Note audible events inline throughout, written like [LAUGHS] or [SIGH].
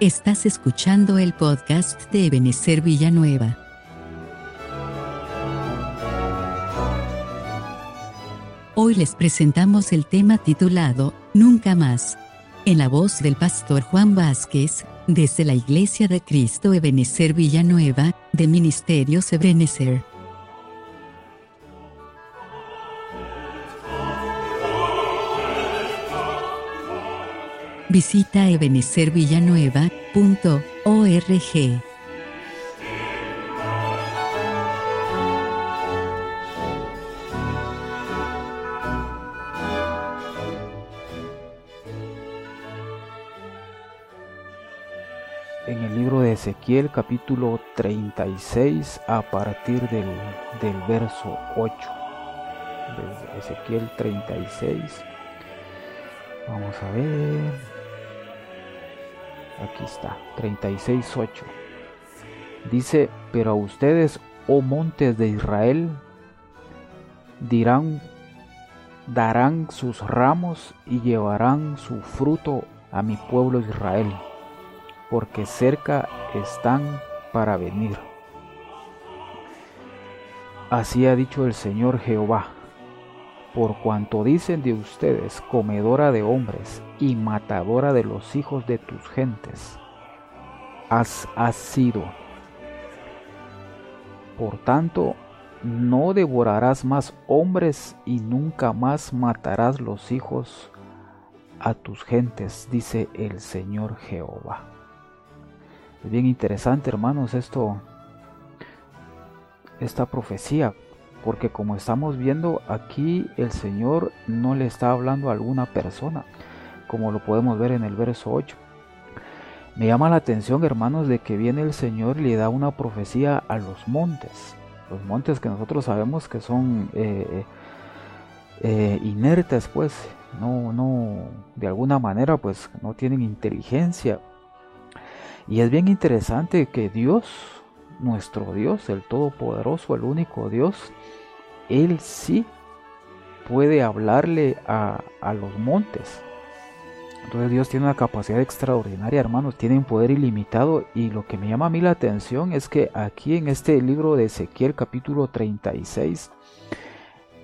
Estás escuchando el podcast de Ebenezer Villanueva. Hoy les presentamos el tema titulado Nunca más, en la voz del pastor Juan Vázquez, desde la Iglesia de Cristo Ebenezer Villanueva, de Ministerios Ebenezer. Visita ebenecervillanueva.org. En el libro de Ezequiel capítulo 36 a partir del, del verso 8. De Ezequiel 36. Vamos a ver. Aquí está, 36.8. Dice, pero a ustedes, oh montes de Israel, dirán, darán sus ramos y llevarán su fruto a mi pueblo Israel, porque cerca están para venir. Así ha dicho el Señor Jehová por cuanto dicen de ustedes, comedora de hombres y matadora de los hijos de tus gentes, has, sido. Por tanto, no devorarás más hombres y nunca más matarás los hijos a tus gentes, dice el Señor Jehová. Es bien interesante, hermanos, esto, esta profecía, porque como estamos viendo aquí el Señor no le está hablando a alguna persona, como lo podemos ver en el verso 8. Me llama la atención, hermanos, de que viene el Señor y le da una profecía a los montes. Los montes que nosotros sabemos que son eh, eh, inertes, pues, no, no, de alguna manera, pues, no tienen inteligencia. Y es bien interesante que Dios, nuestro Dios, el Todopoderoso, el único Dios, Él sí puede hablarle a, los montes. Entonces Dios tiene una capacidad extraordinaria, hermanos, tiene un poder ilimitado y lo que me llama a mí la atención es que aquí en este libro de Ezequiel capítulo 36,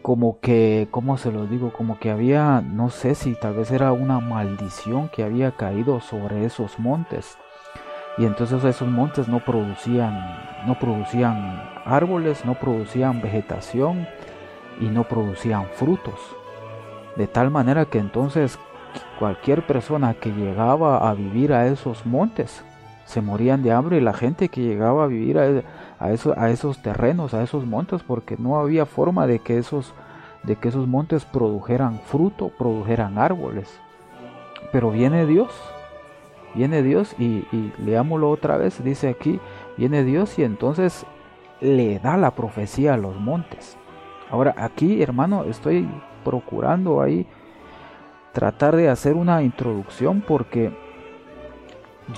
como que, ¿cómo se lo digo? Como que había, no sé si tal vez era una maldición que había caído sobre esos montes y entonces esos montes no producían no producían árboles, no producían vegetación y no producían frutos. De tal manera que entonces cualquier persona que llegaba a vivir a esos montes se morían de hambre y la gente que llegaba a vivir a, esos terrenos, a esos montes, porque no había forma de que esos, de que esos montes produjeran fruto, produjeran árboles. Pero viene Dios viene Dios y, leámoslo otra vez, dice aquí, viene Dios y entonces le da la profecía a los montes. Ahora aquí, hermano, estoy procurando ahí tratar de hacer una introducción porque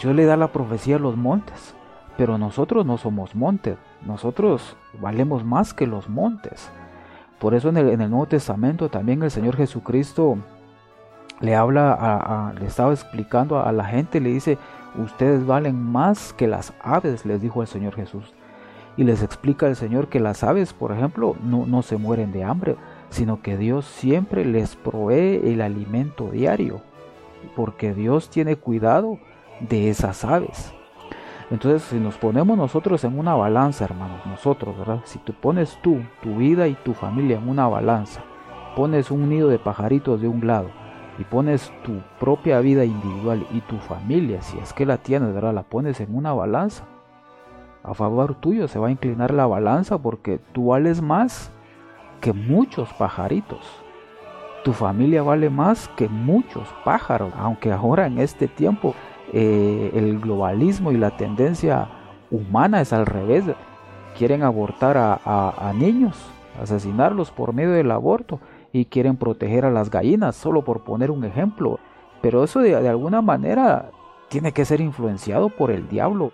Dios le da la profecía a los montes, pero nosotros no somos montes, nosotros valemos más que los montes. Por eso en el, en el Nuevo Testamento también el Señor Jesucristo le habla, a, le estaba explicando a la gente, le dice, ustedes valen más que las aves, les dijo el Señor Jesús. Y les explica el Señor que las aves, por ejemplo, no, no se mueren de hambre, sino que Dios siempre les provee el alimento diario, porque Dios tiene cuidado de esas aves. Entonces, si nos ponemos nosotros en una balanza, hermanos, nosotros, ¿verdad? Si tú pones tú, tu vida y tu familia en una balanza, pones un nido de pajaritos de un lado, y pones tu propia vida individual y tu familia, si es que la tienes, ¿verdad? La pones en una balanza. A favor tuyo se va a inclinar la balanza porque tú vales más que muchos pajaritos. Tu familia vale más que muchos pájaros, aunque ahora en este tiempo eh, el globalismo y la tendencia humana es al revés. Quieren abortar a, a niños, asesinarlos por medio del aborto y quieren proteger a las gallinas, solo por poner un ejemplo. Pero eso de, alguna manera tiene que ser influenciado por el diablo,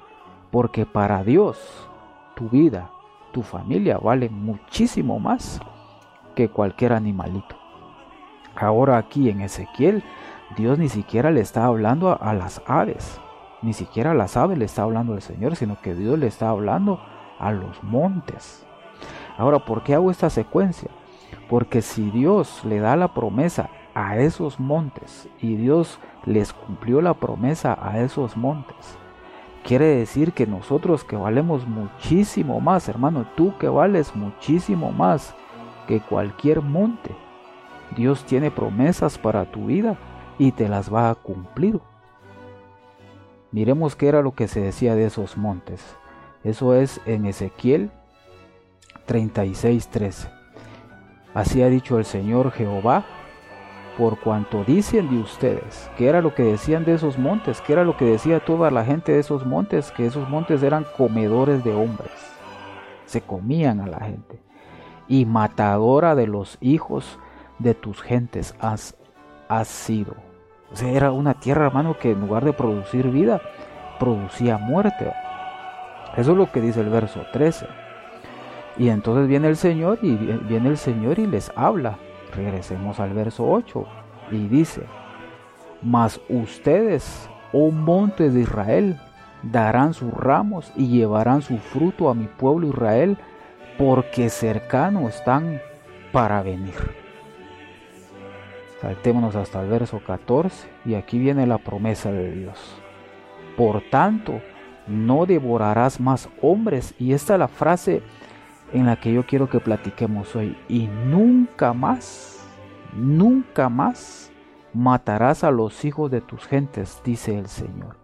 porque para Dios tu vida, tu familia valen muchísimo más que cualquier animalito. Ahora aquí en Ezequiel, Dios ni siquiera le está hablando a, las aves, Ni siquiera las aves le está hablando el Señor, sino que Dios le está hablando a los montes. Ahora, ¿por qué hago esta secuencia? Porque si Dios le da la promesa a esos montes y Dios les cumplió la promesa a esos montes, quiere decir que nosotros que valemos muchísimo más, hermano, tú que vales muchísimo más que cualquier monte, Dios tiene promesas para tu vida y te las va a cumplir. Miremos qué era lo que se decía de esos montes. Eso es en Ezequiel 36:13. Así ha dicho el Señor Jehová, por cuanto dicen de ustedes, que era lo que decían de esos montes, que era lo que decía toda la gente de esos montes, que esos montes eran comedores de hombres, se comían a la gente, y matadora de los hijos de tus gentes has, sido. O sea, era una tierra, hermano, que en lugar de producir vida, producía muerte. Eso es lo que dice el verso 13. Y entonces viene el Señor y viene el Señor y les habla. Regresemos al verso 8 y dice, mas ustedes, oh monte de Israel, darán sus ramos y llevarán su fruto a mi pueblo Israel, porque cercano están para venir. Saltémonos hasta el verso 14 y aquí viene la promesa de Dios. Por tanto, no devorarás más hombres. Y esta es la frase en la que yo quiero que platiquemos hoy. Y nunca más, nunca más matarás a los hijos de tus gentes, dice el Señor.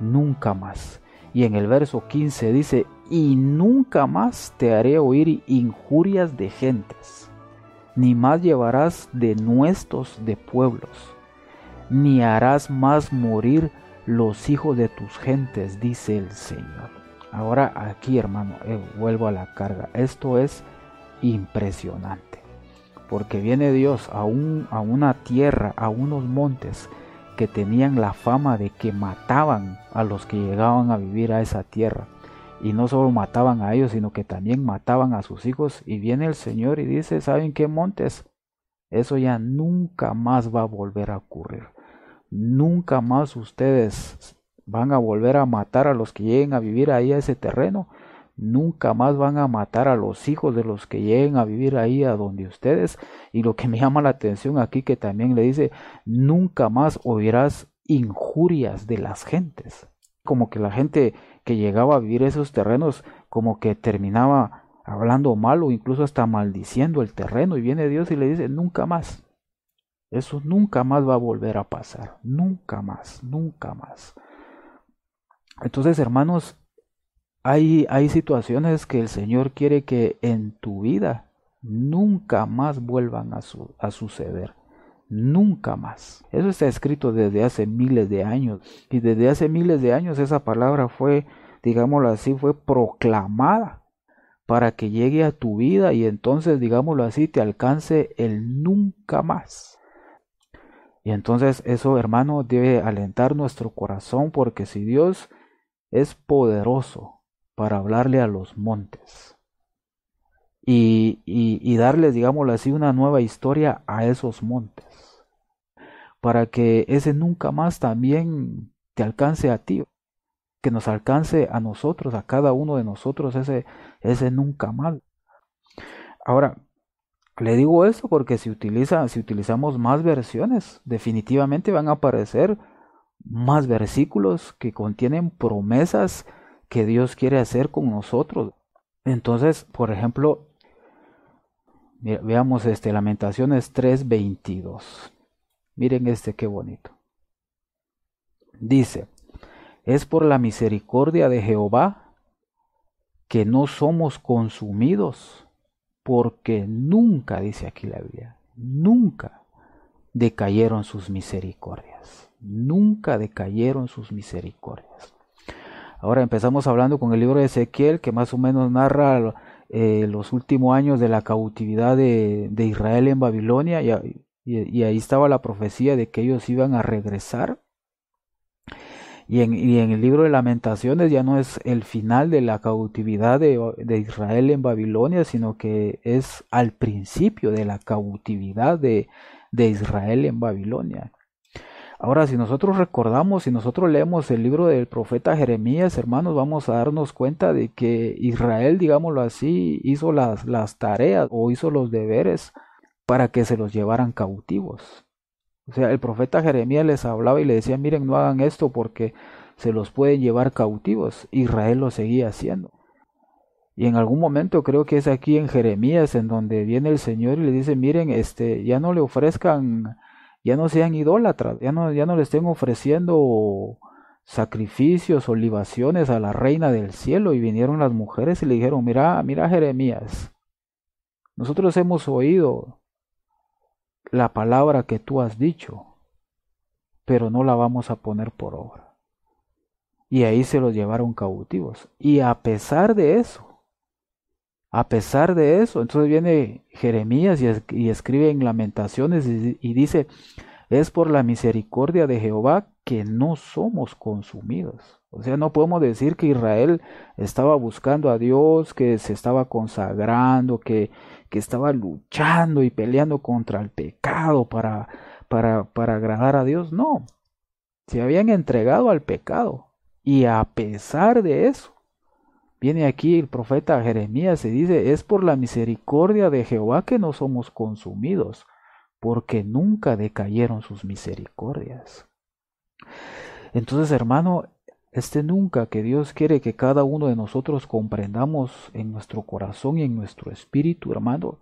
Nunca más. Y en el verso 15 dice, y nunca más te haré oír injurias de gentes, ni más llevarás de nuestros de pueblos, ni harás más morir los hijos de tus gentes, dice el Señor. Ahora aquí, hermano, eh, vuelvo a la carga. Esto es impresionante. Porque viene Dios a, a una tierra, a unos montes que tenían la fama de que mataban a los que llegaban a vivir a esa tierra. Y no solo mataban a ellos, sino que también mataban a sus hijos. Y viene el Señor y dice, ¿saben qué montes? Eso ya nunca más va a volver a ocurrir. Nunca más ustedes van a volver a matar a los que lleguen a vivir ahí a ese terreno. Nunca más van a matar a los hijos de los que lleguen a vivir ahí a donde ustedes. Y lo que me llama la atención aquí que también le dice, nunca más oirás injurias de las gentes. Como que la gente que llegaba a vivir esos terrenos, como que terminaba hablando mal o incluso hasta maldiciendo el terreno. Y viene Dios y le dice, nunca más. Eso nunca más va a volver a pasar. Nunca más, nunca más. Entonces, hermanos, hay, hay situaciones que el Señor quiere que en tu vida nunca más vuelvan a, a suceder. Nunca más. Eso está escrito desde hace miles de años. Y desde hace miles de años esa palabra fue, digámoslo así, fue proclamada para que llegue a tu vida y entonces, digámoslo así, te alcance el nunca más. Y entonces eso, hermano, debe alentar nuestro corazón porque si Dios es poderoso para hablarle a los montes y, y, darles, digámoslo así, una nueva historia a esos montes, para que ese nunca más también te alcance a ti, que nos alcance a nosotros, a cada uno de nosotros, ese, ese nunca más. Ahora, le digo esto porque si, utiliza, si utilizamos más versiones, definitivamente van a aparecer más versículos que contienen promesas que Dios quiere hacer con nosotros. Entonces, por ejemplo, veamos este Lamentaciones 3:22. Miren este qué bonito. Dice, es por la misericordia de Jehová que no somos consumidos, porque nunca, dice aquí la Biblia, nunca decayeron sus misericordias nunca decayeron sus misericordias. Ahora empezamos hablando con el libro de Ezequiel, que más o menos narra eh, los últimos años de la cautividad de, Israel en Babilonia, y, ahí estaba la profecía de que ellos iban a regresar. Y en, el libro de lamentaciones ya no es el final de la cautividad de, Israel en Babilonia, sino que es al principio de la cautividad de Israel en Babilonia. Ahora, si nosotros recordamos, si nosotros leemos el libro del profeta Jeremías, hermanos, vamos a darnos cuenta de que Israel, digámoslo así, hizo las, las tareas o hizo los deberes para que se los llevaran cautivos. O sea, el profeta Jeremías les hablaba y le decía, miren, no hagan esto porque se los pueden llevar cautivos. Israel lo seguía haciendo. Y en algún momento creo que es aquí en Jeremías en donde viene el Señor y le dice, miren, este, ya no le ofrezcan, ya no sean idólatras, ya no, ya no le estén ofreciendo sacrificios o libaciones a la reina del cielo. Y vinieron las mujeres y le dijeron, mira, mira Jeremías, nosotros hemos oído la palabra que tú has dicho, pero no la vamos a poner por obra. Y ahí se los llevaron cautivos. Y a pesar de eso, a pesar de eso, entonces viene Jeremías y, escribe en Lamentaciones y, dice, es por la misericordia de Jehová que no somos consumidos. O sea, no podemos decir que Israel estaba buscando a Dios, que se estaba consagrando, que, que estaba luchando y peleando contra el pecado para, para, para agradar a Dios. No, se habían entregado al pecado. Y a pesar de eso, Viene aquí el profeta Jeremías y dice, es por la misericordia de Jehová que no somos consumidos, porque nunca decayeron sus misericordias. Entonces, hermano, este nunca que Dios quiere que cada uno de nosotros comprendamos en nuestro corazón y en nuestro espíritu, hermano,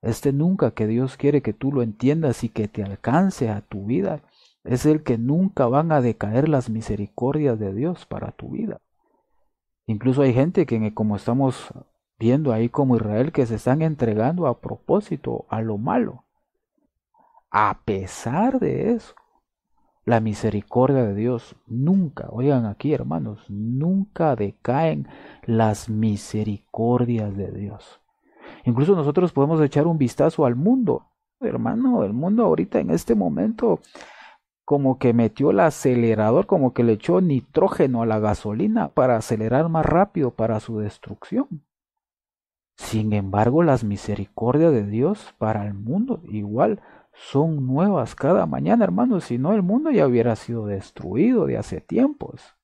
este nunca que Dios quiere que tú lo entiendas y que te alcance a tu vida, es el que nunca van a decaer las misericordias de Dios para tu vida. Incluso hay gente que, como estamos viendo ahí como Israel, que se están entregando a propósito a lo malo. A pesar de eso, la misericordia de Dios nunca, oigan aquí hermanos, nunca decaen las misericordias de Dios. Incluso nosotros podemos echar un vistazo al mundo. Hermano, el mundo ahorita en este momento como que metió el acelerador, como que le echó nitrógeno a la gasolina para acelerar más rápido para su destrucción. Sin embargo, las misericordias de Dios para el mundo igual son nuevas cada mañana, hermanos, si no el mundo ya hubiera sido destruido de hace tiempos.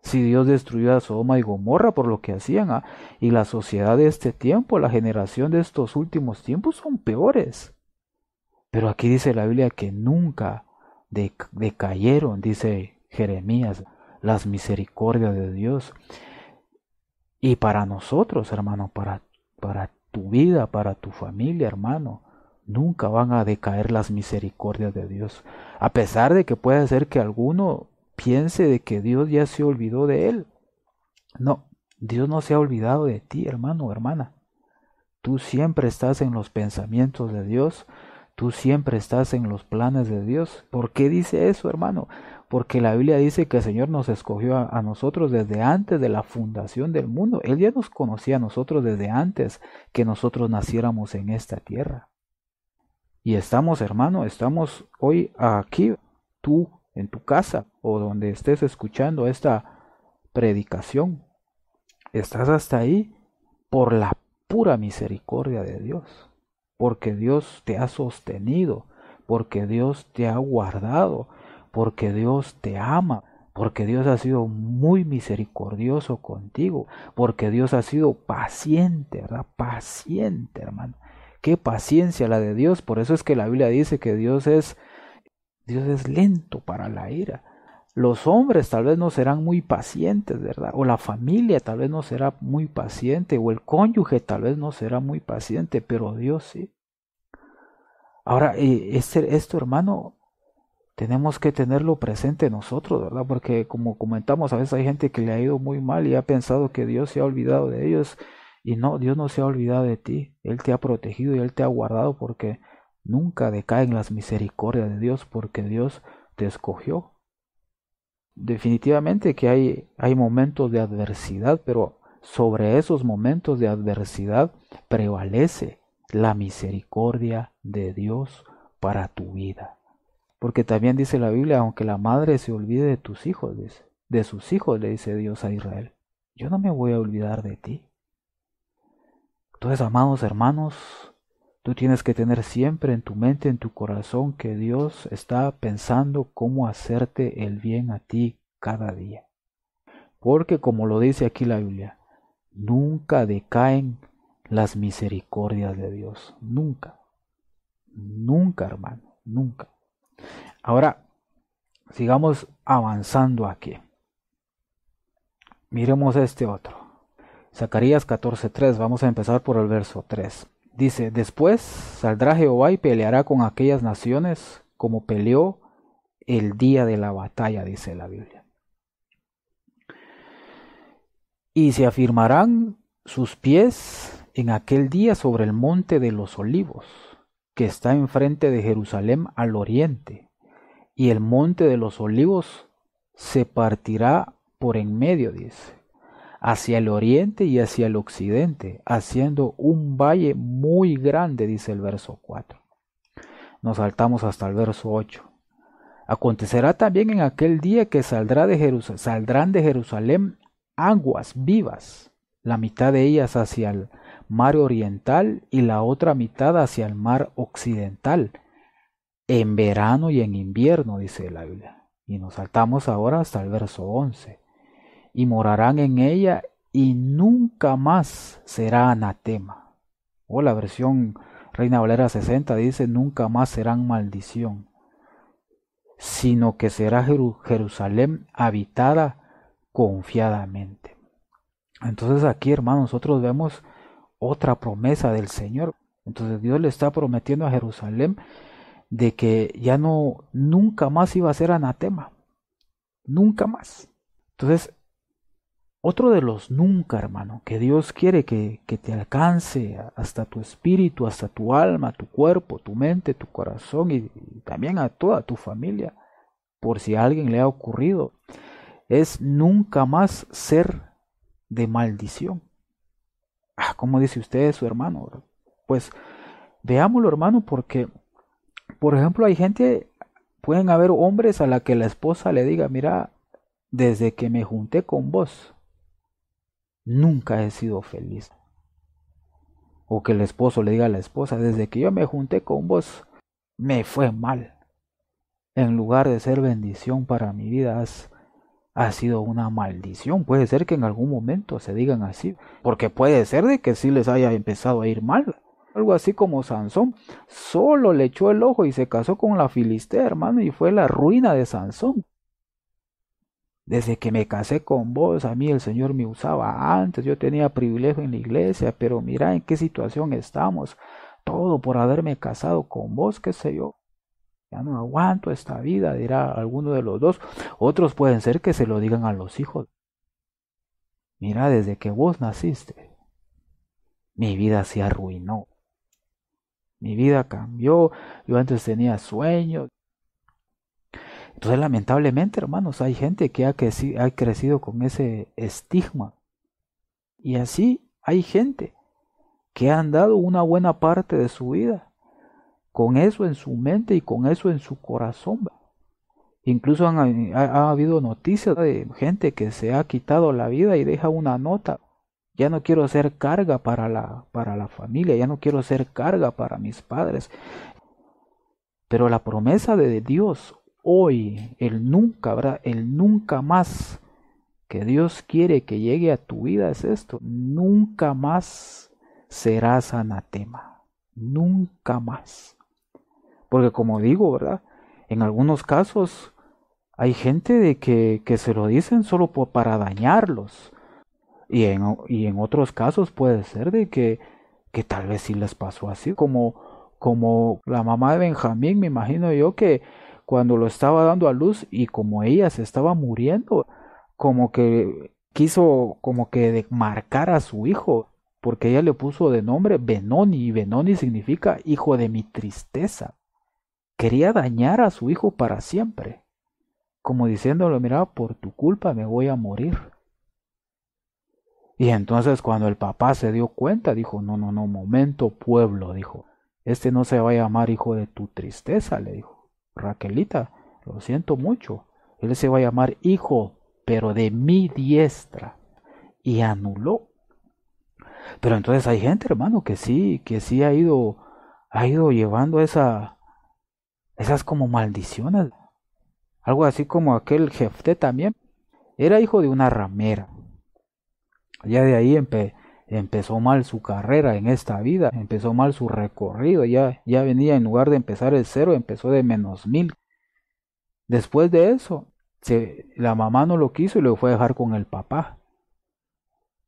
Si Dios destruyó a Sodoma y Gomorra por lo que hacían, ah, y la sociedad de este tiempo, la generación de estos últimos tiempos son peores. Pero aquí dice la Biblia que nunca decayeron, dice Jeremías, las misericordias de Dios. Y para nosotros, hermano, para, para tu vida, para tu familia, hermano, nunca van a decaer las misericordias de Dios. A pesar de que puede ser que alguno piense de que Dios ya se olvidó de él. No, Dios no se ha olvidado de ti, hermano o hermana. Tú siempre estás en los pensamientos de Dios, Tú siempre estás en los planes de Dios. ¿Por qué dice eso, hermano? Porque la Biblia dice que el Señor nos escogió a, nosotros desde antes de la fundación del mundo. Él ya nos conocía a nosotros desde antes que nosotros naciéramos en esta tierra. Y estamos, hermano, estamos hoy aquí, tú en tu casa o donde estés escuchando esta predicación. Estás hasta ahí por la pura misericordia de Dios porque Dios te ha sostenido, porque Dios te ha guardado, porque Dios te ama, porque Dios ha sido muy misericordioso contigo, porque Dios ha sido paciente, ¿verdad? Paciente, hermano. Qué paciencia la de Dios, por eso es que la Biblia dice que Dios es Dios es lento para la ira. Los hombres tal vez no serán muy pacientes, ¿verdad? O la familia tal vez no será muy paciente, o el cónyuge tal vez no será muy paciente, pero Dios sí. Ahora, este, esto hermano, tenemos que tenerlo presente nosotros, ¿verdad? Porque como comentamos, a veces hay gente que le ha ido muy mal y ha pensado que Dios se ha olvidado de ellos. Y no, Dios no se ha olvidado de ti. Él te ha protegido y Él te ha guardado porque nunca decaen las misericordias de Dios porque Dios te escogió definitivamente que hay, hay momentos de adversidad, pero sobre esos momentos de adversidad prevalece la misericordia de Dios para tu vida. Porque también dice la Biblia, aunque la madre se olvide de tus hijos, de sus hijos, le dice Dios a Israel, yo no me voy a olvidar de ti. Entonces, amados hermanos, Tú tienes que tener siempre en tu mente, en tu corazón, que Dios está pensando cómo hacerte el bien a ti cada día. Porque como lo dice aquí la Biblia, nunca decaen las misericordias de Dios. Nunca. Nunca, hermano. Nunca. Ahora, sigamos avanzando aquí. Miremos este otro. Zacarías 14:3. Vamos a empezar por el verso 3. Dice, después saldrá Jehová y peleará con aquellas naciones como peleó el día de la batalla, dice la Biblia. Y se afirmarán sus pies en aquel día sobre el monte de los olivos, que está enfrente de Jerusalén al oriente, y el monte de los olivos se partirá por en medio, dice hacia el oriente y hacia el occidente, haciendo un valle muy grande, dice el verso 4. Nos saltamos hasta el verso 8. Acontecerá también en aquel día que saldrá de saldrán de Jerusalén aguas vivas, la mitad de ellas hacia el mar oriental y la otra mitad hacia el mar occidental, en verano y en invierno, dice la Biblia. Y nos saltamos ahora hasta el verso 11 y morarán en ella y nunca más será anatema. O la versión Reina Valera 60 dice nunca más serán maldición, sino que será Jerusalén habitada confiadamente. Entonces aquí, hermanos, nosotros vemos otra promesa del Señor. Entonces Dios le está prometiendo a Jerusalén de que ya no, nunca más iba a ser anatema. Nunca más. Entonces, otro de los nunca, hermano, que Dios quiere que, que, te alcance hasta tu espíritu, hasta tu alma, tu cuerpo, tu mente, tu corazón y, también a toda tu familia, por si a alguien le ha ocurrido, es nunca más ser de maldición. Ah, ¿cómo dice usted su hermano? Pues veámoslo, hermano, porque, por ejemplo, hay gente, pueden haber hombres a la que la esposa le diga, mira, desde que me junté con vos, nunca he sido feliz. O que el esposo le diga a la esposa, desde que yo me junté con vos, me fue mal. En lugar de ser bendición para mi vida, has, ha sido una maldición. Puede ser que en algún momento se digan así, porque puede ser de que sí les haya empezado a ir mal. Algo así como Sansón, solo le echó el ojo y se casó con la Filistea, hermano, y fue la ruina de Sansón. Desde que me casé con vos, a mí el Señor me usaba antes, yo tenía privilegio en la iglesia, pero mira en qué situación estamos. Todo por haberme casado con vos, qué sé yo. Ya no aguanto esta vida, dirá alguno de los dos. Otros pueden ser que se lo digan a los hijos. Mira, desde que vos naciste, mi vida se arruinó. Mi vida cambió. Yo antes tenía sueños, entonces, lamentablemente, hermanos, hay gente que ha crecido, ha crecido con ese estigma. Y así hay gente que han dado una buena parte de su vida con eso en su mente y con eso en su corazón. Incluso ha, habido noticias de gente que se ha quitado la vida y deja una nota. Ya no quiero ser carga para la, para la familia, ya no quiero ser carga para mis padres. Pero la promesa de Dios hoy, el nunca, ¿verdad? El nunca más que Dios quiere que llegue a tu vida es esto. Nunca más serás anatema. Nunca más. Porque como digo, ¿verdad? En algunos casos hay gente de que, que se lo dicen solo para dañarlos. Y en, y en otros casos puede ser de que, que tal vez sí les pasó así. Como, como la mamá de Benjamín, me imagino yo que cuando lo estaba dando a luz y como ella se estaba muriendo, como que quiso como que marcar a su hijo, porque ella le puso de nombre Benoni y Benoni significa hijo de mi tristeza. Quería dañar a su hijo para siempre, como diciéndole, mira, por tu culpa me voy a morir. Y entonces cuando el papá se dio cuenta, dijo, no, no, no, momento pueblo, dijo, este no se va a llamar hijo de tu tristeza, le dijo Raquelita, lo siento mucho. Él se va a llamar hijo, pero de mi diestra. Y anuló. Pero entonces hay gente, hermano, que sí, que sí ha ido ha ido llevando esa, esas como maldiciones. Algo así como aquel Jefté también. Era hijo de una ramera. Ya de ahí empezó mal su carrera en esta vida, empezó mal su recorrido, ya, ya venía en lugar de empezar el cero, empezó de menos mil. Después de eso, se, la mamá no lo quiso y lo fue a dejar con el papá.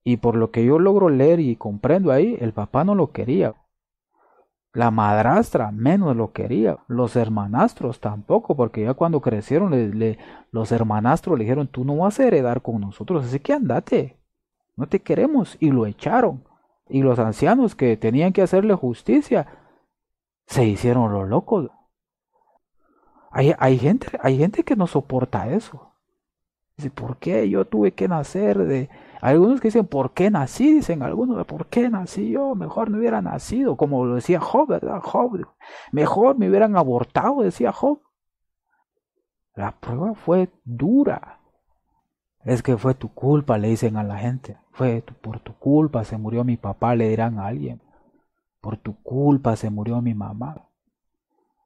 Y por lo que yo logro leer y comprendo ahí, el papá no lo quería. La madrastra menos lo quería. Los hermanastros tampoco, porque ya cuando crecieron los hermanastros le dijeron, tú no vas a heredar con nosotros, así que andate. No te queremos. Y lo echaron. Y los ancianos que tenían que hacerle justicia se hicieron los locos. Hay, hay, gente, hay gente que no soporta eso. Dice, ¿por qué yo tuve que nacer de, algunos que dicen, ¿por qué nací? Dicen algunos, ¿por qué nací yo? Mejor no hubiera nacido, como lo decía Job, ¿verdad? Mejor me hubieran abortado, decía Job. La prueba fue dura. Es que fue tu culpa, le dicen a la gente. Fue por tu culpa se murió mi papá, le dirán a alguien. Por tu culpa se murió mi mamá.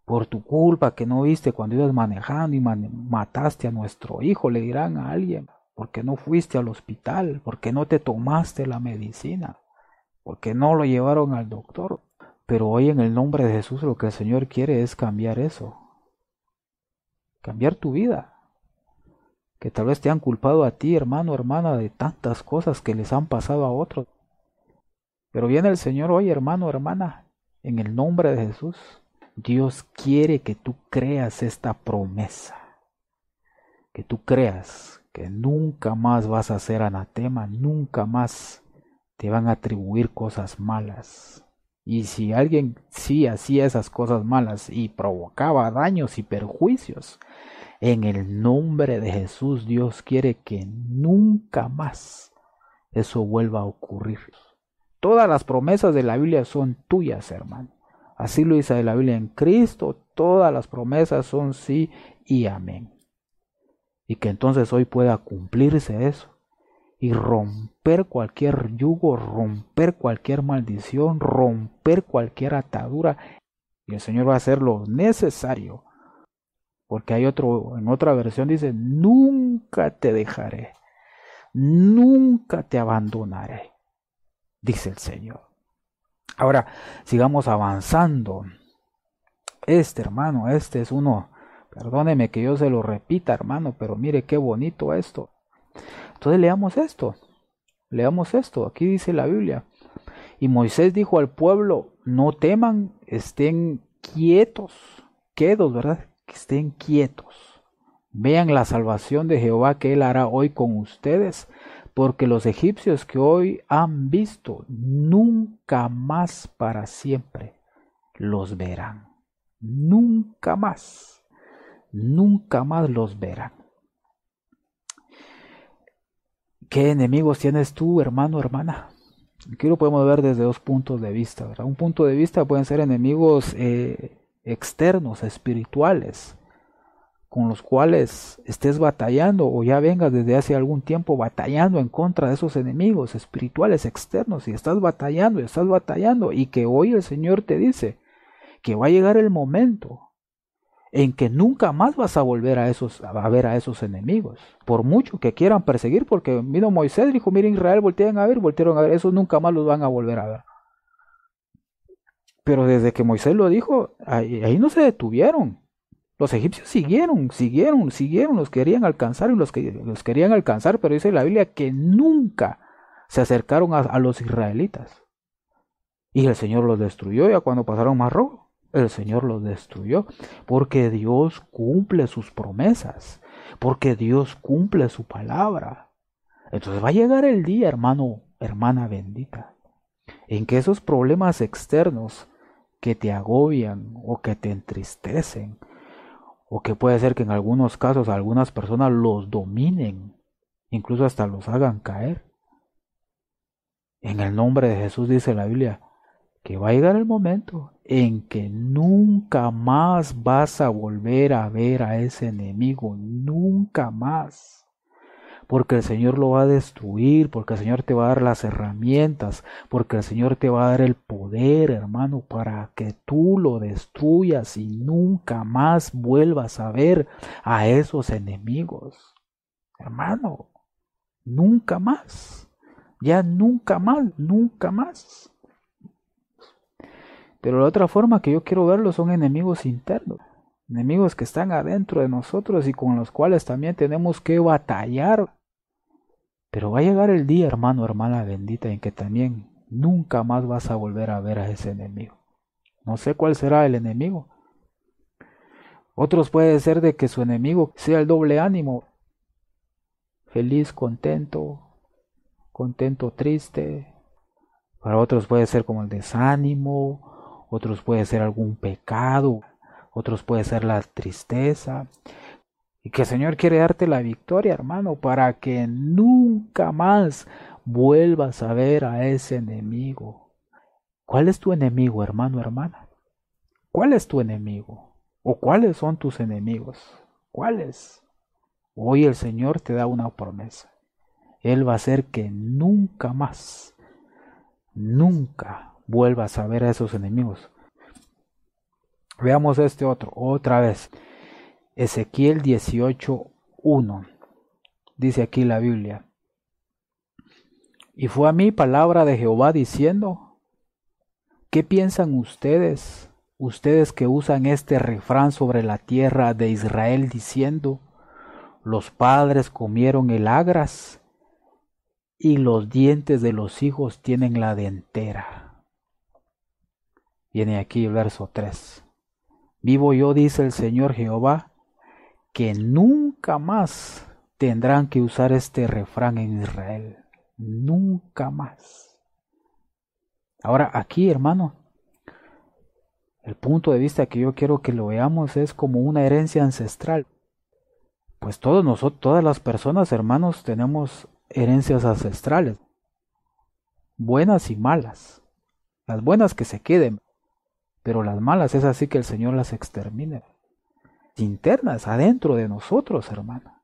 Por tu culpa que no viste cuando ibas manejando y mataste a nuestro hijo, le dirán a alguien. ¿Por no fuiste al hospital? ¿Por qué no te tomaste la medicina? ¿Por qué no lo llevaron al doctor? Pero hoy en el nombre de Jesús lo que el Señor quiere es cambiar eso. Cambiar tu vida. Que tal vez te han culpado a ti, hermano, hermana, de tantas cosas que les han pasado a otros. Pero viene el Señor hoy, hermano, hermana, en el nombre de Jesús. Dios quiere que tú creas esta promesa. Que tú creas que nunca más vas a ser anatema, nunca más te van a atribuir cosas malas. Y si alguien sí hacía esas cosas malas y provocaba daños y perjuicios, en el nombre de Jesús Dios quiere que nunca más eso vuelva a ocurrir. Todas las promesas de la Biblia son tuyas, hermano. Así lo dice la Biblia en Cristo. Todas las promesas son sí y amén y que entonces hoy pueda cumplirse eso y romper cualquier yugo, romper cualquier maldición, romper cualquier atadura. Y el Señor va a hacer lo necesario. Porque hay otro, en otra versión dice, nunca te dejaré, nunca te abandonaré, dice el Señor. Ahora, sigamos avanzando. Este hermano, este es uno Perdóneme que yo se lo repita, hermano, pero mire qué bonito esto. Entonces leamos esto. Leamos esto. Aquí dice la Biblia. Y Moisés dijo al pueblo, no teman, estén quietos, quedos, ¿verdad? Que estén quietos. Vean la salvación de Jehová que él hará hoy con ustedes, porque los egipcios que hoy han visto, nunca más para siempre los verán. Nunca más nunca más los verán. ¿Qué enemigos tienes tú, hermano, hermana? Aquí lo podemos ver desde dos puntos de vista. Un punto de vista pueden ser enemigos eh, externos, espirituales, con los cuales estés batallando o ya vengas desde hace algún tiempo batallando en contra de esos enemigos espirituales externos y estás batallando y estás batallando y que hoy el Señor te dice que va a llegar el momento en que nunca más vas a volver a esos a ver a esos enemigos, por mucho que quieran perseguir, porque vino Moisés dijo, miren Israel, voltean a ver, voltearon a ver, esos nunca más los van a volver a ver. Pero desde que Moisés lo dijo, ahí, no se detuvieron. Los egipcios siguieron, siguieron, siguieron, los querían alcanzar y los, que, los querían alcanzar, pero dice la Biblia que nunca se acercaron a, los israelitas. Y el Señor los destruyó ya cuando pasaron más rojo el Señor los destruyó, porque Dios cumple sus promesas, porque Dios cumple su palabra. Entonces va a llegar el día, hermano, hermana bendita, en que esos problemas externos que te agobian o que te entristecen, o que puede ser que en algunos casos algunas personas los dominen, incluso hasta los hagan caer. En el nombre de Jesús dice la Biblia, que va a llegar el momento en que nunca más vas a volver a ver a ese enemigo, nunca más. Porque el Señor lo va a destruir, porque el Señor te va a dar las herramientas, porque el Señor te va a dar el poder, hermano, para que tú lo destruyas y nunca más vuelvas a ver a esos enemigos. Hermano, nunca más. Ya nunca más, nunca más. Pero la otra forma que yo quiero verlo son enemigos internos enemigos que están adentro de nosotros y con los cuales también tenemos que batallar. Pero va a llegar el día, hermano, hermana bendita, en que también nunca más vas a volver a ver a ese enemigo. No sé cuál será el enemigo. Otros puede ser de que su enemigo sea el doble ánimo. Feliz, contento, contento, triste. Para otros puede ser como el desánimo, otros puede ser algún pecado, otros puede ser la tristeza. Y que el Señor quiere darte la victoria, hermano, para que nunca más vuelvas a ver a ese enemigo. ¿Cuál es tu enemigo, hermano, hermana? ¿Cuál es tu enemigo? ¿O cuáles son tus enemigos? ¿Cuáles? Hoy el Señor te da una promesa. Él va a hacer que nunca más, nunca vuelvas a ver a esos enemigos. Veamos este otro, otra vez. Ezequiel 18.1. Dice aquí la Biblia. Y fue a mí palabra de Jehová diciendo, ¿qué piensan ustedes, ustedes que usan este refrán sobre la tierra de Israel diciendo, los padres comieron el agras y los dientes de los hijos tienen la dentera? Viene aquí el verso 3. Vivo yo, dice el Señor Jehová, que nunca más tendrán que usar este refrán en Israel. Nunca más. Ahora aquí, hermano, el punto de vista que yo quiero que lo veamos es como una herencia ancestral. Pues todos nosotros, todas las personas, hermanos, tenemos herencias ancestrales, buenas y malas. Las buenas que se queden, pero las malas es así que el Señor las extermine. Internas, adentro de nosotros, hermano.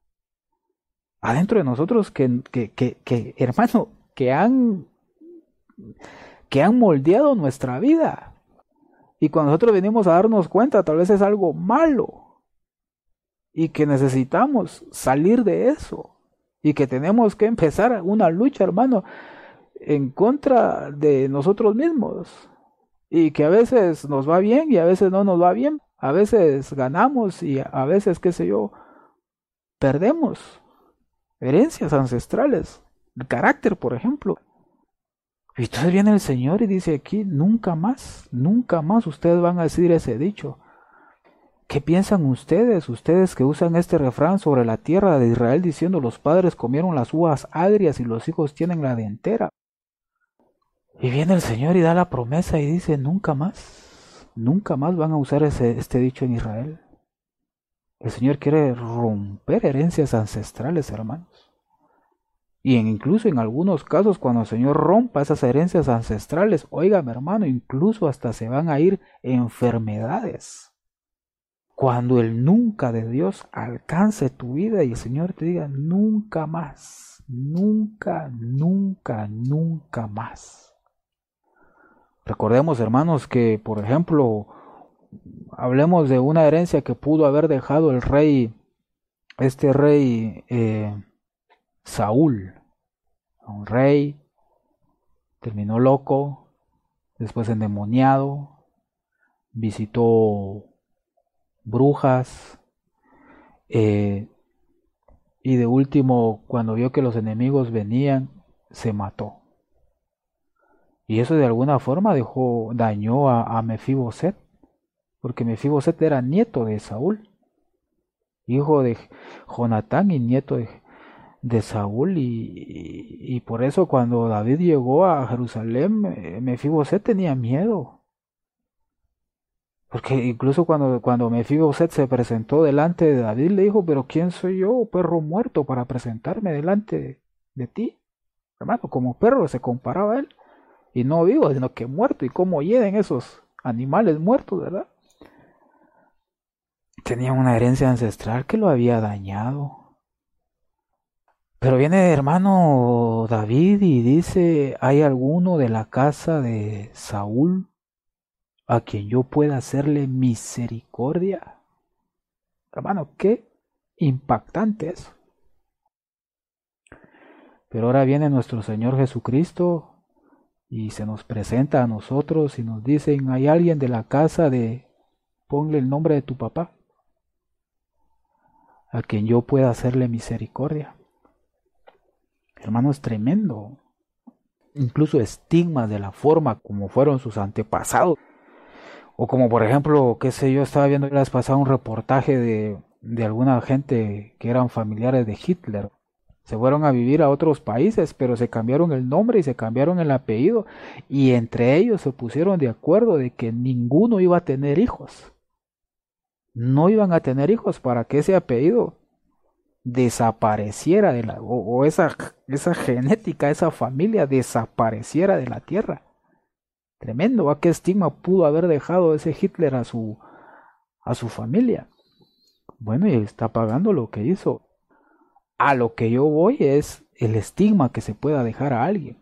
Adentro de nosotros que, que, que, que, [LAUGHS] hermano, que han, que han moldeado nuestra vida. Y cuando nosotros venimos a darnos cuenta, tal vez es algo malo. Y que necesitamos salir de eso. Y que tenemos que empezar una lucha, hermano, en contra de nosotros mismos y que a veces nos va bien y a veces no nos va bien. A veces ganamos y a veces, qué sé yo, perdemos herencias ancestrales, el carácter, por ejemplo. Y entonces viene el Señor y dice aquí, nunca más, nunca más ustedes van a decir ese dicho. ¿Qué piensan ustedes, ustedes que usan este refrán sobre la tierra de Israel diciendo los padres comieron las uvas agrias y los hijos tienen la dentera? Y viene el Señor y da la promesa y dice, nunca más, nunca más van a usar ese, este dicho en Israel. El Señor quiere romper herencias ancestrales, hermanos. Y incluso en algunos casos, cuando el Señor rompa esas herencias ancestrales, oígame hermano, incluso hasta se van a ir enfermedades. Cuando el nunca de Dios alcance tu vida y el Señor te diga nunca más, nunca, nunca, nunca más. Recordemos, hermanos, que, por ejemplo, hablemos de una herencia que pudo haber dejado el rey, este rey eh, Saúl, un rey, terminó loco, después endemoniado, visitó brujas, eh, y de último, cuando vio que los enemigos venían, se mató. Y eso de alguna forma dejó, dañó a, Mefiboset, porque Mefiboset era nieto de Saúl, hijo de Jonatán y nieto de, Saúl, y, por eso cuando David llegó a Jerusalén, eh, Mefiboset tenía miedo. Porque incluso cuando, cuando Mefiboset se presentó delante de David, le dijo, pero ¿quién soy yo, perro muerto, para presentarme delante de ti? Hermano, como perro se comparaba a él y no vivo, sino que muerto. ¿Y cómo hieden esos animales muertos, verdad? Tenía una herencia ancestral que lo había dañado. Pero viene hermano David y dice, ¿hay alguno de la casa de Saúl a quien yo pueda hacerle misericordia? Hermano, qué impactante eso. Pero ahora viene nuestro Señor Jesucristo y se nos presenta a nosotros y nos dicen, ¿hay alguien de la casa de, ponle el nombre de tu papá, a quien yo pueda hacerle misericordia? Hermano, es tremendo. Incluso estigmas de la forma como fueron sus antepasados. O como por ejemplo, qué sé yo, estaba viendo la pasada un reportaje de, de alguna gente que eran familiares de Hitler se fueron a vivir a otros países, pero se cambiaron el nombre y se cambiaron el apellido. Y entre ellos se pusieron de acuerdo de que ninguno iba a tener hijos. No iban a tener hijos para que ese apellido desapareciera de la, o, esa, esa genética, esa familia desapareciera de la tierra. Tremendo, ¿a qué estigma pudo haber dejado ese Hitler a su, a su familia? Bueno, y está pagando lo que hizo. A lo que yo voy es el estigma que se pueda dejar a alguien.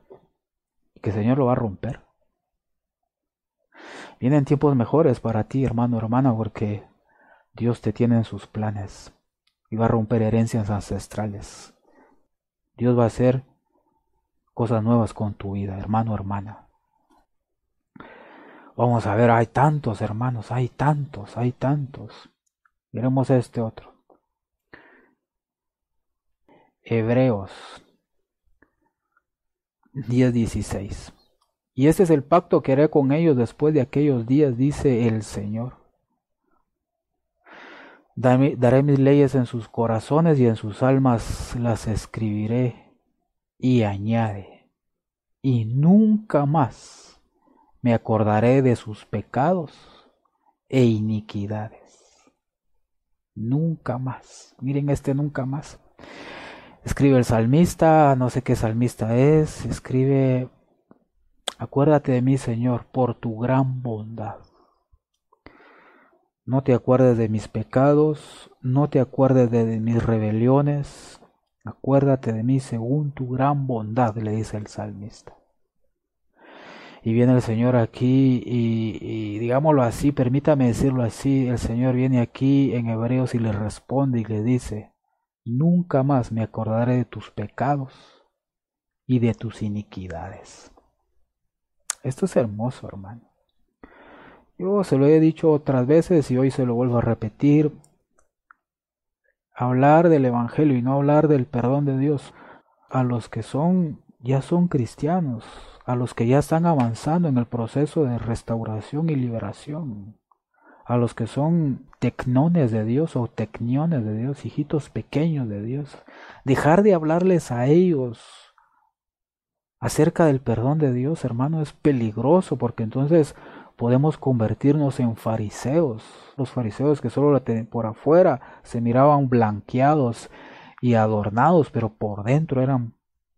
Y que el Señor lo va a romper. Vienen tiempos mejores para ti, hermano, hermana, porque Dios te tiene en sus planes y va a romper herencias ancestrales. Dios va a hacer cosas nuevas con tu vida, hermano, hermana. Vamos a ver, hay tantos hermanos, hay tantos, hay tantos. Miremos este otro. Hebreos 10:16. Y este es el pacto que haré con ellos después de aquellos días, dice el Señor. Daré mis leyes en sus corazones y en sus almas las escribiré. Y añade, y nunca más me acordaré de sus pecados e iniquidades. Nunca más. Miren este nunca más. Escribe el salmista, no sé qué salmista es, escribe, acuérdate de mí, Señor, por tu gran bondad. No te acuerdes de mis pecados, no te acuerdes de mis rebeliones, acuérdate de mí según tu gran bondad, le dice el salmista. Y viene el Señor aquí y, digámoslo así, permítame decirlo así, el Señor viene aquí en Hebreos y le responde y le dice, nunca más me acordaré de tus pecados y de tus iniquidades. Esto es hermoso, hermano. Yo se lo he dicho otras veces y hoy se lo vuelvo a repetir. Hablar del Evangelio y no hablar del perdón de Dios a los que son, ya son cristianos, a los que ya están avanzando en el proceso de restauración y liberación a los que son tecnones de Dios o tecniones de Dios, hijitos pequeños de Dios, dejar de hablarles a ellos acerca del perdón de Dios, hermano, es peligroso porque entonces podemos convertirnos en fariseos, los fariseos que solo por afuera se miraban blanqueados y adornados, pero por dentro eran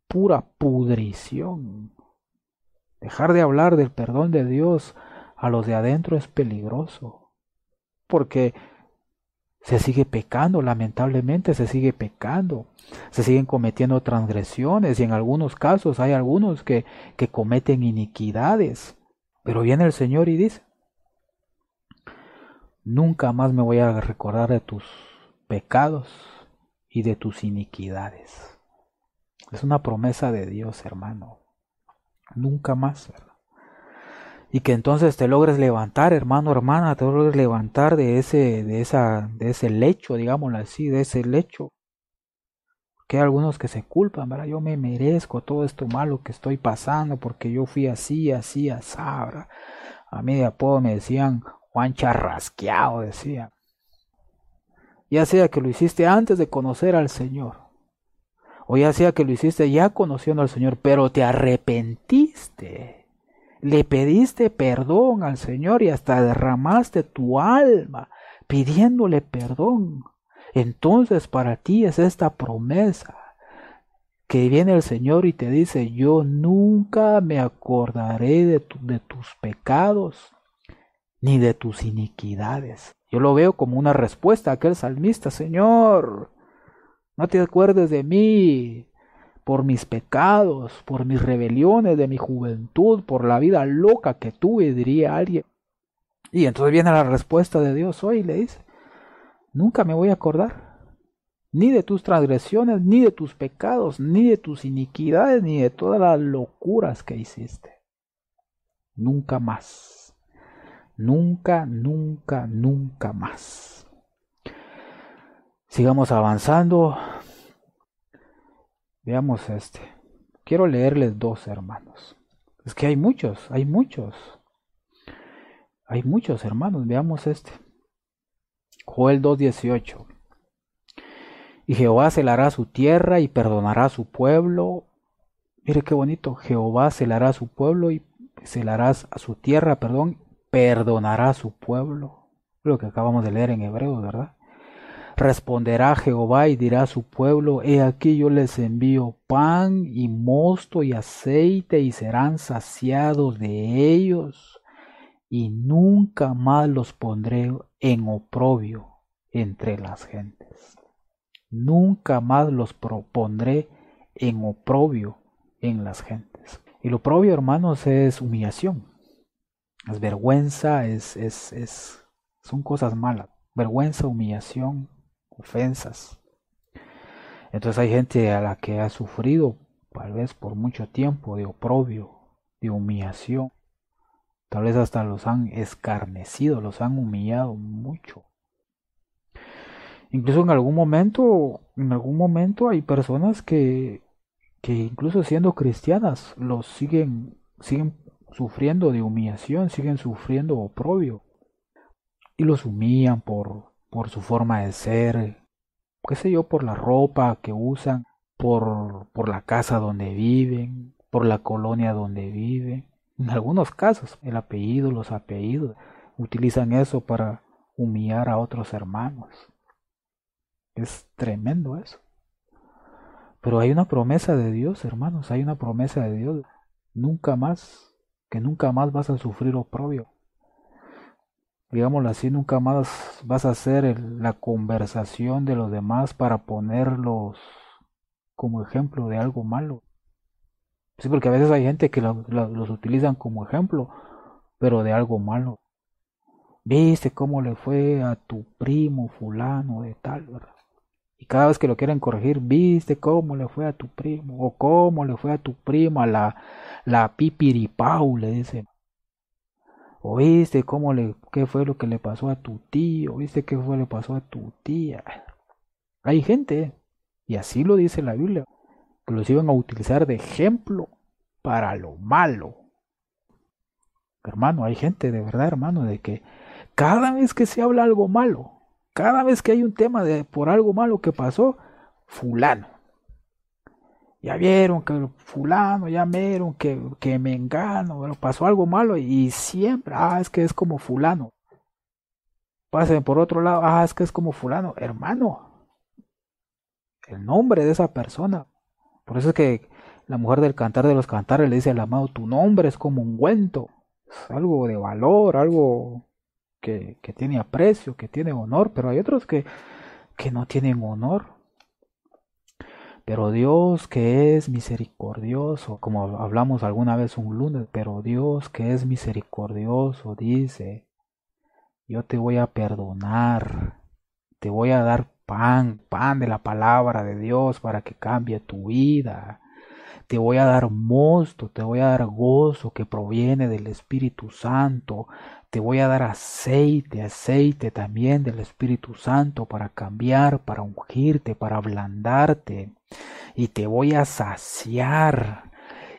pura pudrición. Dejar de hablar del perdón de Dios a los de adentro es peligroso porque se sigue pecando, lamentablemente se sigue pecando, se siguen cometiendo transgresiones y en algunos casos hay algunos que, que cometen iniquidades. Pero viene el Señor y dice, nunca más me voy a recordar de tus pecados y de tus iniquidades. Es una promesa de Dios, hermano. Nunca más y que entonces te logres levantar, hermano, hermana, te logres levantar de ese, de esa, de ese lecho, digámoslo así, de ese lecho. Que hay algunos que se culpan, ¿verdad? Yo me merezco todo esto malo que estoy pasando porque yo fui así, así, así, A mí de apodo me decían Juan Charrasqueado, decía. Ya sea que lo hiciste antes de conocer al Señor, o ya sea que lo hiciste ya conociendo al Señor, pero te arrepentiste le pediste perdón al Señor y hasta derramaste tu alma pidiéndole perdón. Entonces para ti es esta promesa que viene el Señor y te dice, yo nunca me acordaré de, tus pecados ni de tus iniquidades. Yo lo veo como una respuesta a aquel salmista, Señor, no te acuerdes de mí, por mis pecados, por mis rebeliones de mi juventud, por la vida loca que tuve, diría alguien. Y entonces viene la respuesta de Dios hoy y le dice, nunca me voy a acordar, ni de tus transgresiones, ni de tus pecados, ni de tus iniquidades, ni de todas las locuras que hiciste. Nunca más. Nunca, nunca, nunca más. Sigamos avanzando. Veamos este. Quiero leerles dos, hermanos. Es que hay muchos, hay muchos. Hay muchos, hermanos. Veamos este. Joel 2.18. Y Jehová celará su tierra y perdonará su pueblo. Mire qué bonito. Jehová celará su pueblo y celará a su tierra, perdón, perdonará a su pueblo. Lo que acabamos de leer en Hebreos, ¿verdad? Responderá Jehová y dirá a su pueblo, he aquí yo les envío pan y mosto y aceite y serán saciados de ellos y nunca más los pondré en oprobio entre las gentes. Nunca más los propondré en oprobio en las gentes. Y lo oprobio, hermanos, es humillación. Es vergüenza, es, es, es, son cosas malas. Vergüenza, humillación, ofensas. Entonces hay gente a la que ha sufrido, tal vez por mucho tiempo, de oprobio, de humillación. Tal vez hasta los han escarnecido, los han humillado mucho. Incluso en algún momento, en algún momento hay personas que, que incluso siendo cristianas, los siguen, siguen sufriendo de humillación, siguen sufriendo oprobio. Y los humillan por, por su forma de ser, qué sé yo, por la ropa que usan, por, por la casa donde viven, por la colonia donde viven. En algunos casos, el apellido, los apellidos, utilizan eso para humillar a otros hermanos. Es tremendo eso. Pero hay una promesa de Dios, hermanos, hay una promesa de Dios. Nunca más, que nunca más vas a sufrir oprobio digámoslo así, nunca más vas a hacer la conversación de los demás para ponerlos como ejemplo de algo malo. Sí, porque a veces hay gente que los utilizan como ejemplo, pero de algo malo. ¿Viste cómo le fue a tu primo fulano de tal, verdad? Y cada vez que lo quieren corregir, ¿viste cómo le fue a tu primo? O cómo le fue a tu prima la, la pipiripau, le dicen. ¿Oíste cómo le, qué fue lo que le pasó a tu tío? ¿Viste qué fue lo que le pasó a tu tía? Hay gente, y así lo dice la Biblia, que los iban a utilizar de ejemplo para lo malo. Hermano, hay gente de verdad, hermano, de que cada vez que se habla algo malo, cada vez que hay un tema de por algo malo que pasó, fulano, ya vieron que fulano, ya vieron que, que me engano, pero pasó algo malo y siempre, ah, es que es como fulano. Pasen por otro lado, ah, es que es como fulano, hermano. El nombre de esa persona. Por eso es que la mujer del cantar de los cantares le dice al amado, tu nombre es como un cuento, es algo de valor, algo que, que tiene aprecio, que tiene honor, pero hay otros que, que no tienen honor. Pero Dios que es misericordioso, como hablamos alguna vez un lunes, pero Dios que es misericordioso dice, yo te voy a perdonar, te voy a dar pan, pan de la palabra de Dios para que cambie tu vida. Te voy a dar mosto, te voy a dar gozo que proviene del Espíritu Santo. Te voy a dar aceite, aceite también del Espíritu Santo para cambiar, para ungirte, para ablandarte. Y te voy a saciar.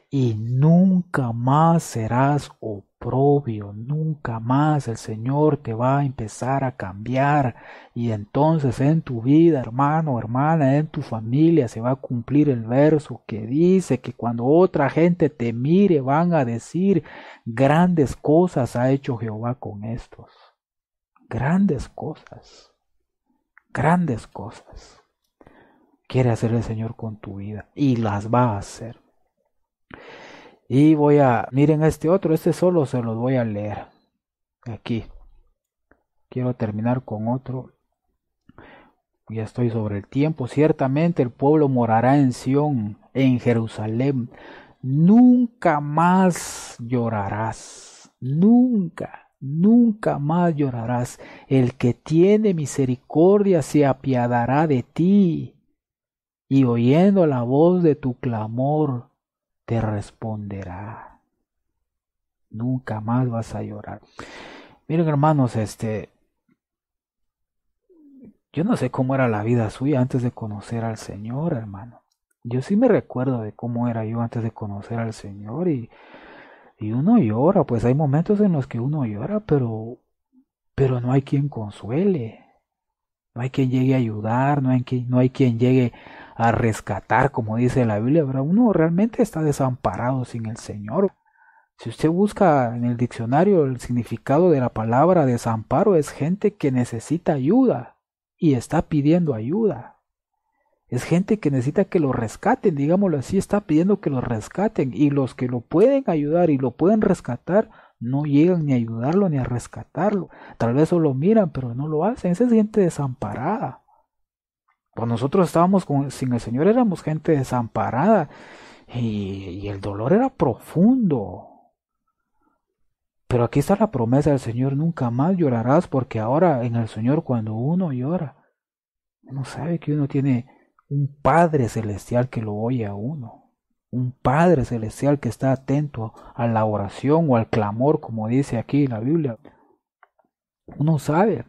Y nunca más serás oprobio, nunca más el Señor te va a empezar a cambiar y entonces en tu vida, hermano, hermana, en tu familia se va a cumplir el verso que dice que cuando otra gente te mire van a decir grandes cosas ha hecho Jehová con estos. Grandes cosas. Grandes cosas. Quiere hacer el Señor con tu vida y las va a hacer. Y voy a, miren este otro, este solo se los voy a leer. Aquí. Quiero terminar con otro. Ya estoy sobre el tiempo. Ciertamente el pueblo morará en Sión, en Jerusalén. Nunca más llorarás, nunca, nunca más llorarás. El que tiene misericordia se apiadará de ti, y oyendo la voz de tu clamor, te responderá. Nunca más vas a llorar. Miren hermanos, este, yo no sé cómo era la vida suya antes de conocer al Señor, hermano. Yo sí me recuerdo de cómo era yo antes de conocer al Señor y, y uno llora, pues hay momentos en los que uno llora, pero, pero no hay quien consuele, no hay quien llegue a ayudar, no hay quien, no hay quien llegue a rescatar, como dice la Biblia, pero uno realmente está desamparado sin el Señor. Si usted busca en el diccionario el significado de la palabra desamparo, es gente que necesita ayuda y está pidiendo ayuda. Es gente que necesita que lo rescaten, digámoslo así, está pidiendo que lo rescaten y los que lo pueden ayudar y lo pueden rescatar no llegan ni a ayudarlo ni a rescatarlo. Tal vez solo miran, pero no lo hacen. Esa es gente desamparada. Cuando nosotros estábamos con, sin el Señor éramos gente desamparada y, el dolor era profundo. Pero aquí está la promesa del Señor, nunca más llorarás, porque ahora en el Señor cuando uno llora, uno sabe que uno tiene un Padre celestial que lo oye a uno, un Padre celestial que está atento a la oración o al clamor, como dice aquí la Biblia. Uno sabe.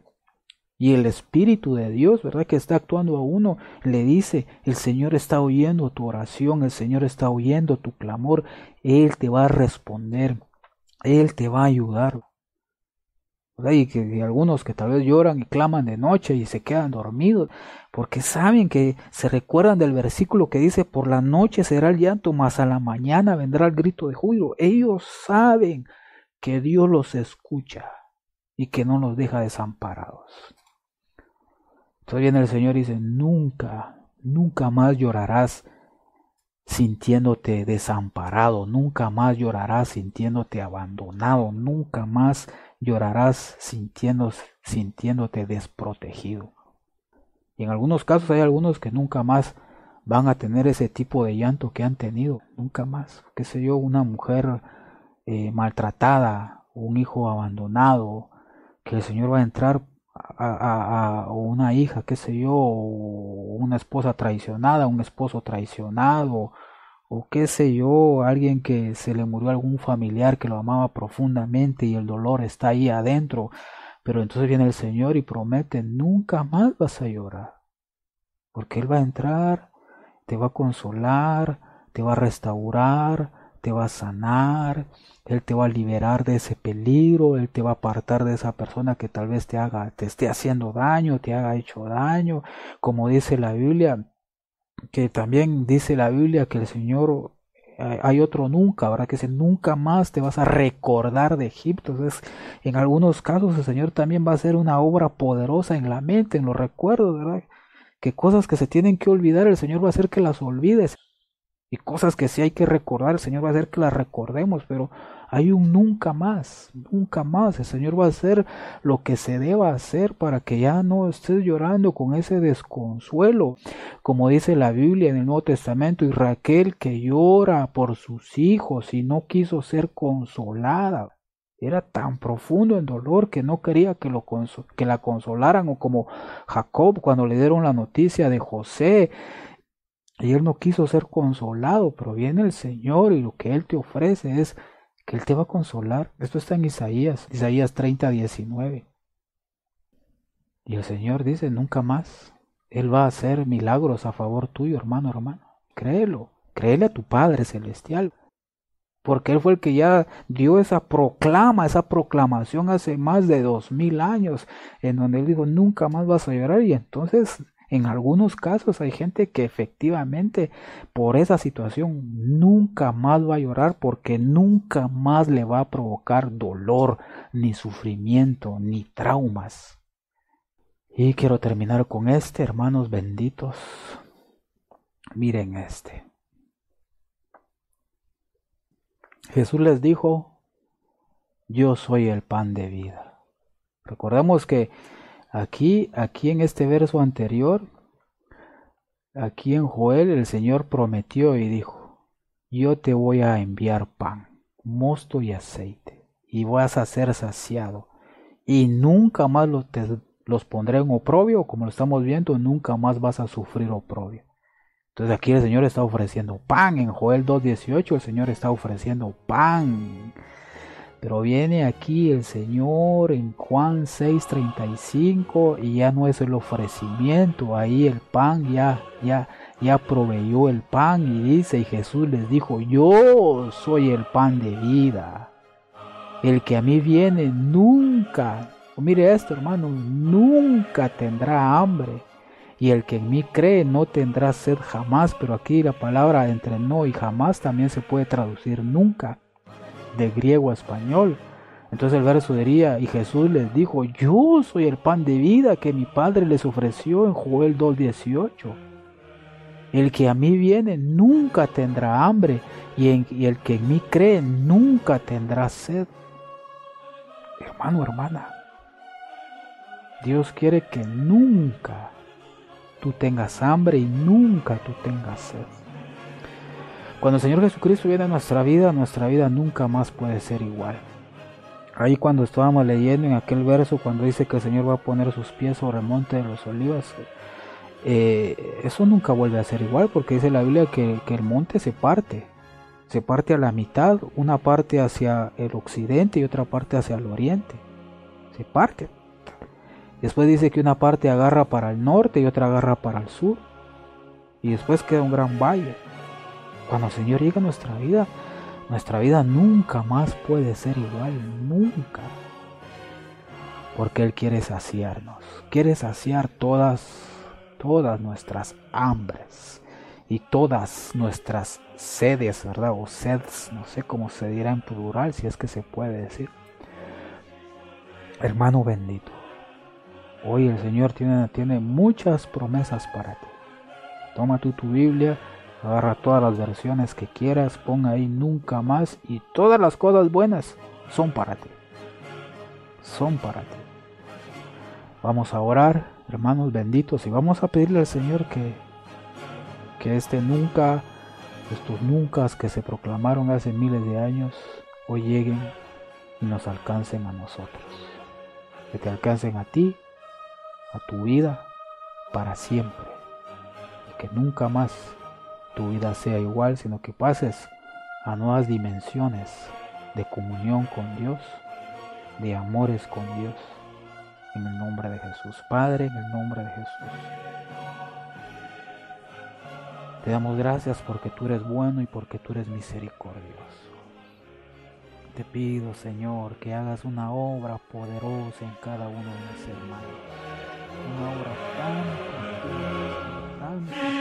Y el Espíritu de Dios, ¿verdad? Que está actuando a uno, le dice, el Señor está oyendo tu oración, el Señor está oyendo tu clamor, Él te va a responder. Él te va a ayudar. Y que algunos que tal vez lloran y claman de noche y se quedan dormidos, porque saben que se recuerdan del versículo que dice, por la noche será el llanto, mas a la mañana vendrá el grito de júbilo. Ellos saben que Dios los escucha y que no los deja desamparados. Entonces viene el Señor y dice, nunca, nunca más llorarás sintiéndote desamparado, nunca más llorarás sintiéndote abandonado, nunca más llorarás sintiéndote desprotegido. Y en algunos casos hay algunos que nunca más van a tener ese tipo de llanto que han tenido, nunca más, qué sé yo, una mujer eh, maltratada, un hijo abandonado, que el Señor va a entrar a, una hija, qué sé yo, una esposa traicionada, un esposo traicionado, o qué sé yo, alguien que se le murió algún familiar que lo amaba profundamente y el dolor está ahí adentro. Pero entonces viene el Señor y promete, nunca más vas a llorar. Porque Él va a entrar, te va a consolar, te va a restaurar, te va a sanar, Él te va a liberar de ese peligro, Él te va a apartar de esa persona que tal vez te haga, te esté haciendo daño, te haga hecho daño, como dice la Biblia, que también dice la Biblia que el Señor hay otro nunca, ¿verdad? Que dice nunca más te vas a recordar de Egipto. Entonces, en algunos casos el Señor también va a hacer una obra poderosa en la mente, en los recuerdos, ¿verdad? Que cosas que se tienen que olvidar, el Señor va a hacer que las olvides y cosas que sí hay que recordar, el Señor va a hacer que las recordemos, pero hay un nunca más, nunca más. El Señor va a hacer lo que se deba hacer para que ya no estés llorando con ese desconsuelo, como dice la Biblia en el Nuevo Testamento, y Raquel que llora por sus hijos y no quiso ser consolada. Era tan profundo el dolor que no quería que, lo que la consolaran, o como Jacob cuando le dieron la noticia de José, y él no quiso ser consolado, pero viene el Señor y lo que Él te ofrece es que Él te va a consolar. Esto está en Isaías, Isaías 30, 19. Y el Señor dice, nunca más. Él va a hacer milagros a favor tuyo, hermano, hermano. Créelo, créele a tu Padre Celestial. Porque Él fue el que ya dio esa proclama, esa proclamación hace más de dos mil años, en donde Él dijo, nunca más vas a llorar. Y entonces en algunos casos hay gente que efectivamente por esa situación nunca más va a llorar porque nunca más le va a provocar dolor, ni sufrimiento, ni traumas. Y quiero terminar con este, hermanos benditos. Miren este. Jesús les dijo, yo soy el pan de vida. Recordemos que Aquí, aquí en este verso anterior, aquí en Joel el Señor prometió y dijo, yo te voy a enviar pan, mosto y aceite, y vas a ser saciado, y nunca más los, los pondré en oprobio, como lo estamos viendo, nunca más vas a sufrir oprobio. Entonces aquí el Señor está ofreciendo pan, en Joel 2.18 el Señor está ofreciendo pan. Pero viene aquí el Señor en Juan 6:35 y ya no es el ofrecimiento, ahí el pan ya ya ya proveyó el pan y dice y Jesús les dijo, "Yo soy el pan de vida. El que a mí viene nunca, mire esto, hermano, nunca tendrá hambre." Y el que en mí cree no tendrá sed jamás, pero aquí la palabra entre no y jamás también se puede traducir nunca de griego a español. Entonces el verso diría, y Jesús les dijo, yo soy el pan de vida que mi Padre les ofreció en Joel 2.18. El que a mí viene nunca tendrá hambre, y, el que en mí cree nunca tendrá sed. Hermano, hermana, Dios quiere que nunca tú tengas hambre y nunca tú tengas sed. Cuando el Señor Jesucristo viene a nuestra vida, nuestra vida nunca más puede ser igual. Ahí cuando estábamos leyendo en aquel verso, cuando dice que el Señor va a poner sus pies sobre el monte de los olivos, eh, eso nunca vuelve a ser igual, porque dice la Biblia que el monte se parte, se parte a la mitad, una parte hacia el occidente y otra parte hacia el oriente, se parte. Después dice que una parte agarra para el norte y otra agarra para el sur, y después queda un gran valle. Cuando el Señor llega a nuestra vida, nuestra vida nunca más puede ser igual, nunca. Porque Él quiere saciarnos, quiere saciar todas, todas nuestras hambres y todas nuestras sedes, ¿verdad? O seds, no sé cómo se dirá en plural, si es que se puede decir. Hermano bendito, hoy el Señor tiene, tiene muchas promesas para ti. Toma tú tu Biblia Agarra todas las versiones que quieras, pon ahí nunca más y todas las cosas buenas son para ti. Son para ti. Vamos a orar, hermanos benditos, y vamos a pedirle al Señor que, que este nunca, estos nunca que se proclamaron hace miles de años, hoy lleguen y nos alcancen a nosotros. Que te alcancen a ti, a tu vida, para siempre. Y que nunca más tu vida sea igual, sino que pases a nuevas dimensiones de comunión con Dios, de amores con Dios. En el nombre de Jesús. Padre, en el nombre de Jesús. Te damos gracias porque tú eres bueno y porque tú eres misericordioso. Te pido, Señor, que hagas una obra poderosa en cada uno de mis hermanos. Una obra tan